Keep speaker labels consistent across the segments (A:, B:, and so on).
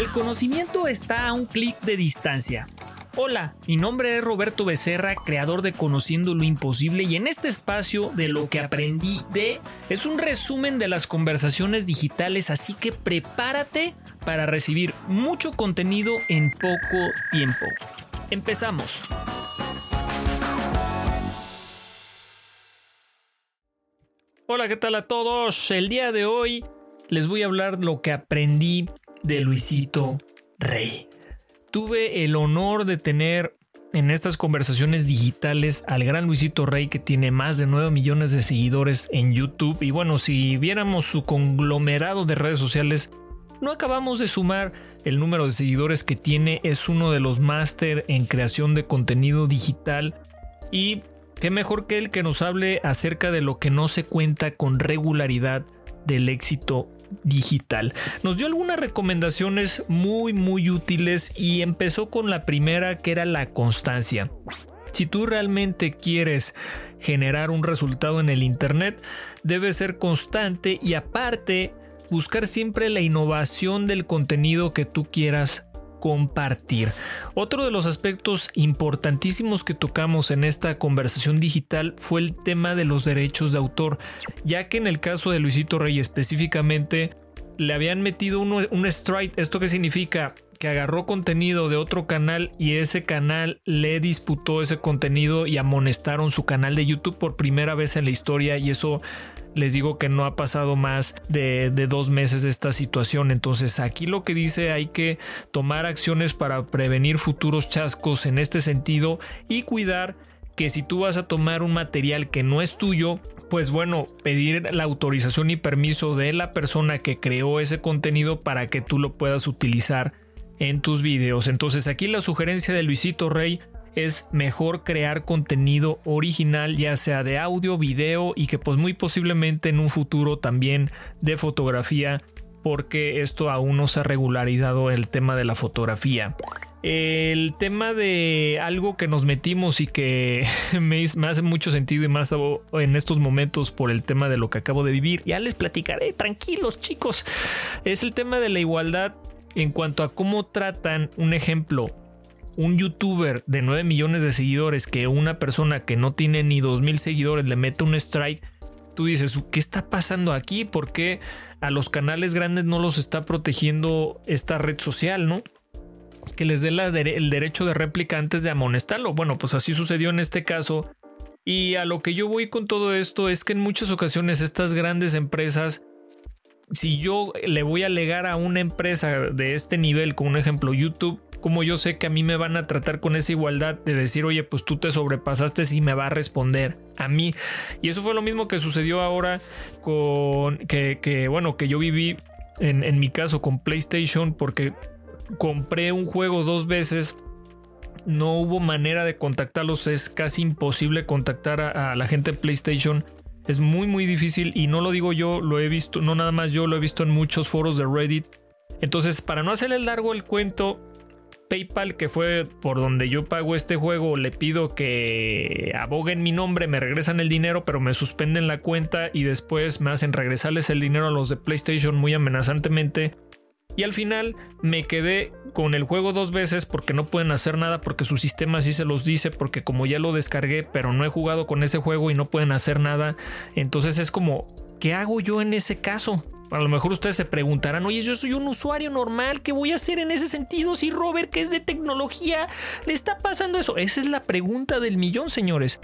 A: El conocimiento está a un clic de distancia. Hola, mi nombre es Roberto Becerra, creador de Conociendo lo Imposible y en este espacio de lo que aprendí de es un resumen de las conversaciones digitales, así que prepárate para recibir mucho contenido en poco tiempo. Empezamos. Hola, ¿qué tal a todos? El día de hoy les voy a hablar lo que aprendí de Luisito Rey. Tuve el honor de tener en estas conversaciones digitales al gran Luisito Rey que tiene más de 9 millones de seguidores en YouTube. Y bueno, si viéramos su conglomerado de redes sociales, no acabamos de sumar el número de seguidores que tiene, es uno de los máster en creación de contenido digital. Y qué mejor que él que nos hable acerca de lo que no se cuenta con regularidad del éxito digital. Nos dio algunas recomendaciones muy muy útiles y empezó con la primera que era la constancia. Si tú realmente quieres generar un resultado en el Internet, debe ser constante y aparte buscar siempre la innovación del contenido que tú quieras compartir. Otro de los aspectos importantísimos que tocamos en esta conversación digital fue el tema de los derechos de autor, ya que en el caso de Luisito Rey específicamente le habían metido un strike. ¿Esto qué significa? Que agarró contenido de otro canal y ese canal le disputó ese contenido y amonestaron su canal de YouTube por primera vez en la historia y eso les digo que no ha pasado más de, dos meses de esta situación. Entonces aquí lo que dice hay que tomar acciones para prevenir futuros chascos en este sentido y cuidar que si tú vas a tomar un material que no es tuyo, pues bueno, pedir la autorización y permiso de la persona que creó ese contenido para que tú lo puedas utilizar en tus videos. Entonces aquí la sugerencia de Luisito Rey es mejor crear contenido original, ya sea de audio, video y que pues muy posiblemente en un futuro también de fotografía, porque esto aún no se ha regularizado el tema de la fotografía. El tema de algo que nos metimos y que me, hace mucho sentido y más en estos momentos por el tema de lo que acabo de vivir, ya les platicaré, tranquilos chicos, es el tema de la igualdad en cuanto a cómo tratan un ejemplo un youtuber de 9 millones de seguidores que una persona que no tiene ni 2 mil seguidores le mete un strike, tú dices, ¿qué está pasando aquí? ¿Por qué a los canales grandes no los está protegiendo esta red social, no? Que les dé el derecho de réplica antes de amonestarlo. Bueno, pues así sucedió en este caso. Y a lo que yo voy con todo esto es que en muchas ocasiones estas grandes empresas si yo le voy a alegar a una empresa de este nivel, como un ejemplo YouTube, como yo sé que a mí me van a tratar con esa igualdad de decir, oye, pues tú te sobrepasaste y me va a responder a mí. Y eso fue lo mismo que sucedió ahora con que, bueno, que yo viví en, mi caso con PlayStation porque compré un juego dos veces no hubo manera de contactarlos, es casi imposible contactar a, a, la gente de PlayStation. Es muy muy difícil y no lo digo yo, lo he visto, no nada más yo, lo he visto en muchos foros de Reddit. Entonces, para no hacerle largo el cuento, PayPal, que fue por donde yo pago este juego, le pido que aboguen mi nombre, me regresan el dinero, pero me suspenden la cuenta y después me hacen regresarles el dinero a los de PlayStation muy amenazantemente. Y al final me quedé con el juego dos veces porque no pueden hacer nada porque su sistema sí se los dice porque como ya lo descargué pero no he jugado con ese juego y no pueden hacer nada. Entonces es como, ¿qué hago yo en ese caso? A lo mejor ustedes se preguntarán, oye, yo soy un usuario normal, ¿qué voy a hacer en ese sentido si Robert, que es de tecnología, le está pasando eso? Esa es la pregunta del millón, señores.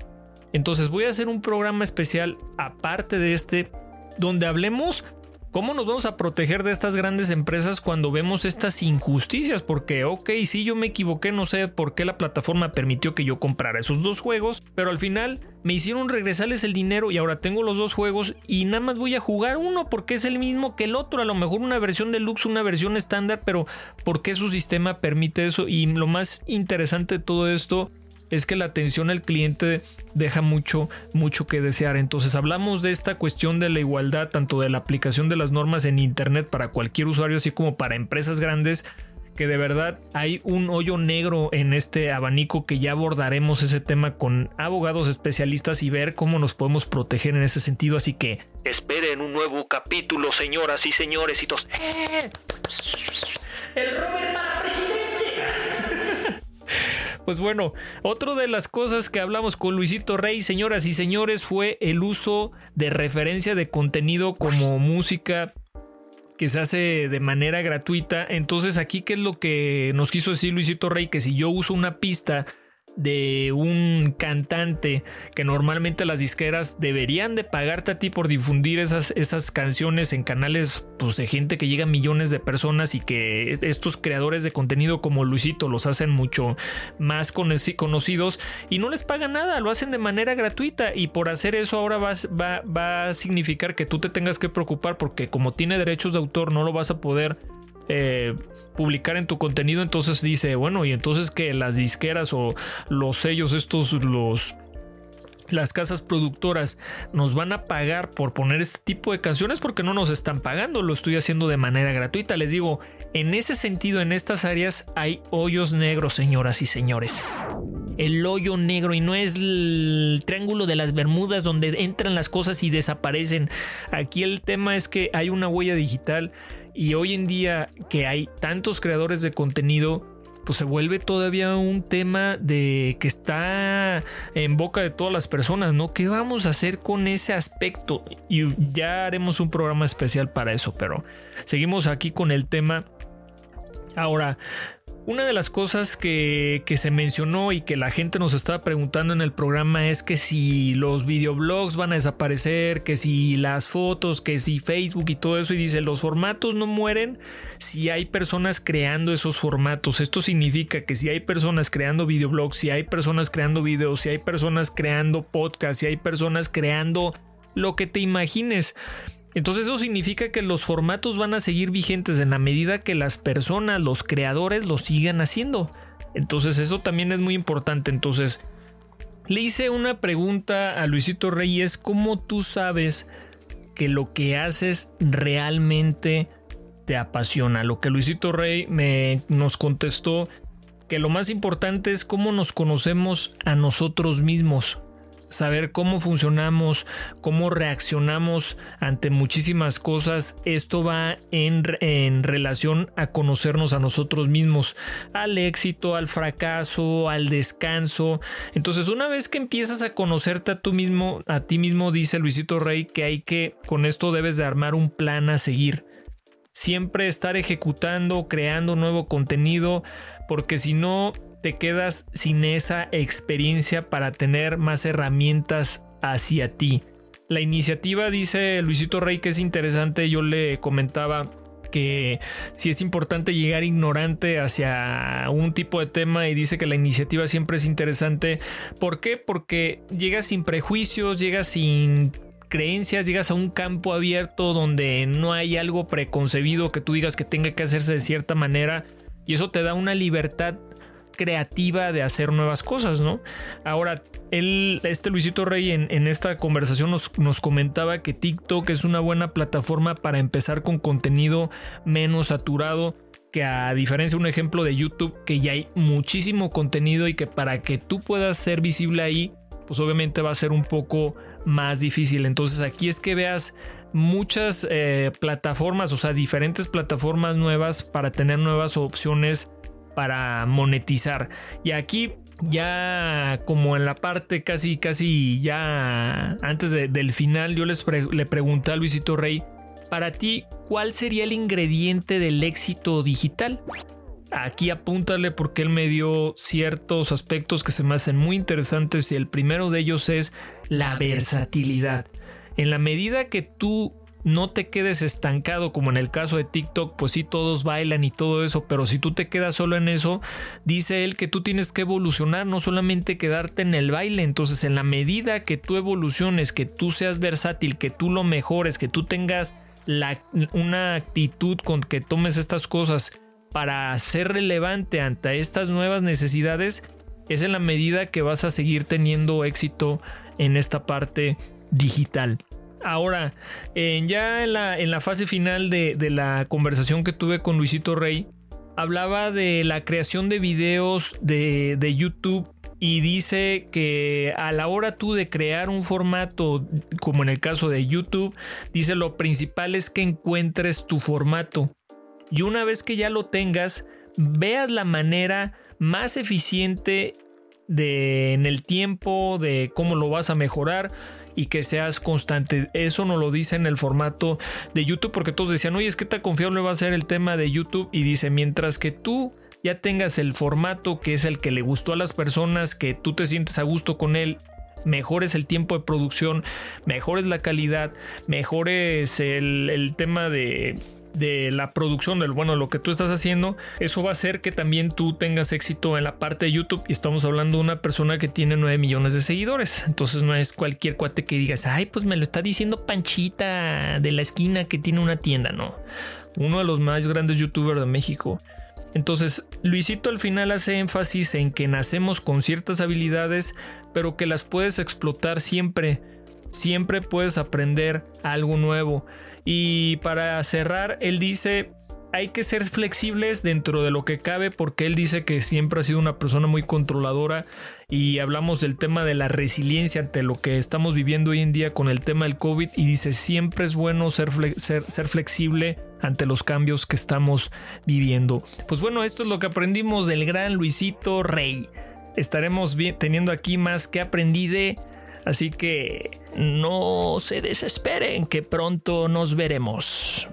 A: Entonces voy a hacer un programa especial aparte de este, donde hablemos ¿Cómo nos vamos a proteger de estas grandes empresas cuando vemos estas injusticias? Porque, ok, sí, yo me equivoqué, no sé por qué la plataforma permitió que yo comprara esos dos juegos, pero al final me hicieron regresarles el dinero y ahora tengo los dos juegos y nada más voy a jugar uno porque es el mismo que el otro, a lo mejor una versión deluxe, una versión estándar, pero ¿por qué su sistema permite eso? Y lo más interesante de todo esto es que la atención al cliente deja mucho, mucho que desear. Entonces hablamos de esta cuestión de la igualdad, tanto de la aplicación de las normas en Internet para cualquier usuario, así como para empresas grandes, que de verdad hay un hoyo negro en este abanico que ya abordaremos ese tema con abogados especialistas y ver cómo nos podemos proteger en ese sentido. Así que esperen un nuevo capítulo, señoras y señores. Y tos.
B: El Robert.
A: Pues bueno, otra de las cosas que hablamos con Luisito Rey, señoras y señores, fue el uso de referencia de contenido como música que se hace de manera gratuita. Entonces aquí, ¿qué es lo que nos quiso decir Luisito Rey? Que si yo uso una pista de un cantante que normalmente las disqueras deberían de pagarte a ti por difundir esas, esas canciones en canales pues, de gente que llega a millones de personas y que estos creadores de contenido como Luisito los hacen mucho más conocidos y no les pagan nada, lo hacen de manera gratuita y por hacer eso ahora va, va a significar que tú te tengas que preocupar porque como tiene derechos de autor no lo vas a poder eh, publicar en tu contenido, entonces dice, bueno, y entonces que las disqueras o los sellos, estos, los las casas productoras nos van a pagar por poner este tipo de canciones porque no nos están pagando, lo estoy haciendo de manera gratuita. Les digo, en ese sentido, en estas áreas hay hoyos negros, señoras y señores. El hoyo negro y no es el triángulo de las Bermudas donde entran las cosas y desaparecen. Aquí el tema es que hay una huella digital y hoy en día que hay tantos creadores de contenido, pues se vuelve todavía un tema de que está en boca de todas las personas, ¿no? ¿Qué vamos a hacer con ese aspecto? Y ya haremos un programa especial para eso, pero seguimos aquí con el tema. Ahora, una de las cosas que, se mencionó y que la gente nos estaba preguntando en el programa es que si los videoblogs van a desaparecer, que si las fotos, que si Facebook y todo eso. Y dice, los formatos no mueren si hay personas creando esos formatos. Esto significa que si hay personas creando videoblogs, si hay personas creando videos, si hay personas creando podcasts, si hay personas creando lo que te imagines. Entonces eso significa que los formatos van a seguir vigentes en la medida que las personas, los creadores, lo sigan haciendo. Entonces eso también es muy importante. Entonces le hice una pregunta a Luisito Reyes, ¿cómo tú sabes que lo que haces realmente te apasiona? Lo que Luisito Rey me nos contestó que lo más importante es cómo nos conocemos a nosotros mismos saber cómo funcionamos, cómo reaccionamos ante muchísimas cosas, esto va en, en, relación a conocernos a nosotros mismos, al éxito, al fracaso, al descanso. Entonces, una vez que empiezas a conocerte a tú mismo, a ti mismo, dice Luisito Rey, que hay que, con esto debes de armar un plan a seguir. Siempre estar ejecutando, creando nuevo contenido, porque si no, te quedas sin esa experiencia para tener más herramientas hacia ti. La iniciativa, dice Luisito Rey, que es interesante, yo le comentaba que si es importante llegar ignorante hacia un tipo de tema y dice que la iniciativa siempre es interesante. ¿Por qué? Porque llegas sin prejuicios, llegas sin creencias, llegas a un campo abierto donde no hay algo preconcebido que tú digas que tenga que hacerse de cierta manera y eso te da una libertad creativa de hacer nuevas cosas, ¿no? Ahora, él, este Luisito Rey en, esta conversación nos, comentaba que TikTok es una buena plataforma para empezar con contenido menos saturado, que a diferencia de un ejemplo de YouTube, que ya hay muchísimo contenido y que para que tú puedas ser visible ahí, pues obviamente va a ser un poco más difícil. Entonces aquí es que veas muchas eh, plataformas, o sea, diferentes plataformas nuevas para tener nuevas opciones para monetizar. Y aquí ya como en la parte casi casi ya antes del final yo les le pregunté a Luisito Rey, para ti, ¿cuál sería el ingrediente del éxito digital? Aquí apúntale porque él me dio ciertos aspectos que se me hacen muy interesantes y el primero de ellos es la versatilidad. En la medida que tú no te quedes estancado como en el caso de TikTok, pues sí todos bailan y todo eso, pero si tú te quedas solo en eso, dice él que tú tienes que evolucionar, no solamente quedarte en el baile, entonces en la medida que tú evoluciones, que tú seas versátil, que tú lo mejores, que tú tengas la, una actitud con que tomes estas cosas para ser relevante ante estas nuevas necesidades, es en la medida que vas a seguir teniendo éxito en esta parte digital. Ahora, ya en la, fase final de, la conversación que tuve con Luisito Rey, hablaba de la creación de videos de, de YouTube y dice que a la hora tú de crear un formato, como en el caso de YouTube, dice lo principal es que encuentres tu formato. y una vez que ya lo tengas, veas la manera más eficiente de en el tiempo, de cómo lo vas a mejorar y que seas constante. Eso no lo dice en el formato de YouTube porque todos decían, oye, es que tan confiable va a ser el tema de YouTube y dice, mientras que tú ya tengas el formato que es el que le gustó a las personas, que tú te sientes a gusto con él mejores el tiempo de producción, mejores la calidad, mejores el, el tema de de la producción del bueno lo que tú estás haciendo eso va a hacer que también tú tengas éxito en la parte de YouTube y estamos hablando de una persona que tiene 9 millones de seguidores entonces no es cualquier cuate que digas ay pues me lo está diciendo Panchita de la esquina que tiene una tienda no uno de los más grandes youtubers de México entonces, Luisito al final hace énfasis en que nacemos con ciertas habilidades, pero que las puedes explotar siempre. Siempre puedes aprender algo nuevo. Y para cerrar, él dice, hay que ser flexibles dentro de lo que cabe porque él dice que siempre ha sido una persona muy controladora y hablamos del tema de la resiliencia ante lo que estamos viviendo hoy en día con el tema del COVID y dice siempre es bueno ser, ser, ser flexible ante los cambios que estamos viviendo. Pues bueno, esto es lo que aprendimos del gran Luisito Rey. Estaremos teniendo aquí más que aprendí de Así que no se desesperen que pronto nos veremos.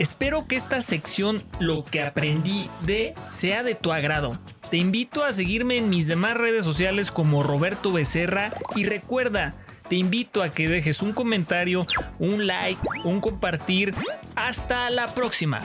A: Espero que esta sección, lo que aprendí de, sea de tu agrado. Te invito a seguirme en mis demás redes sociales como Roberto Becerra y recuerda, te invito a que dejes un comentario, un like, un compartir. Hasta la próxima.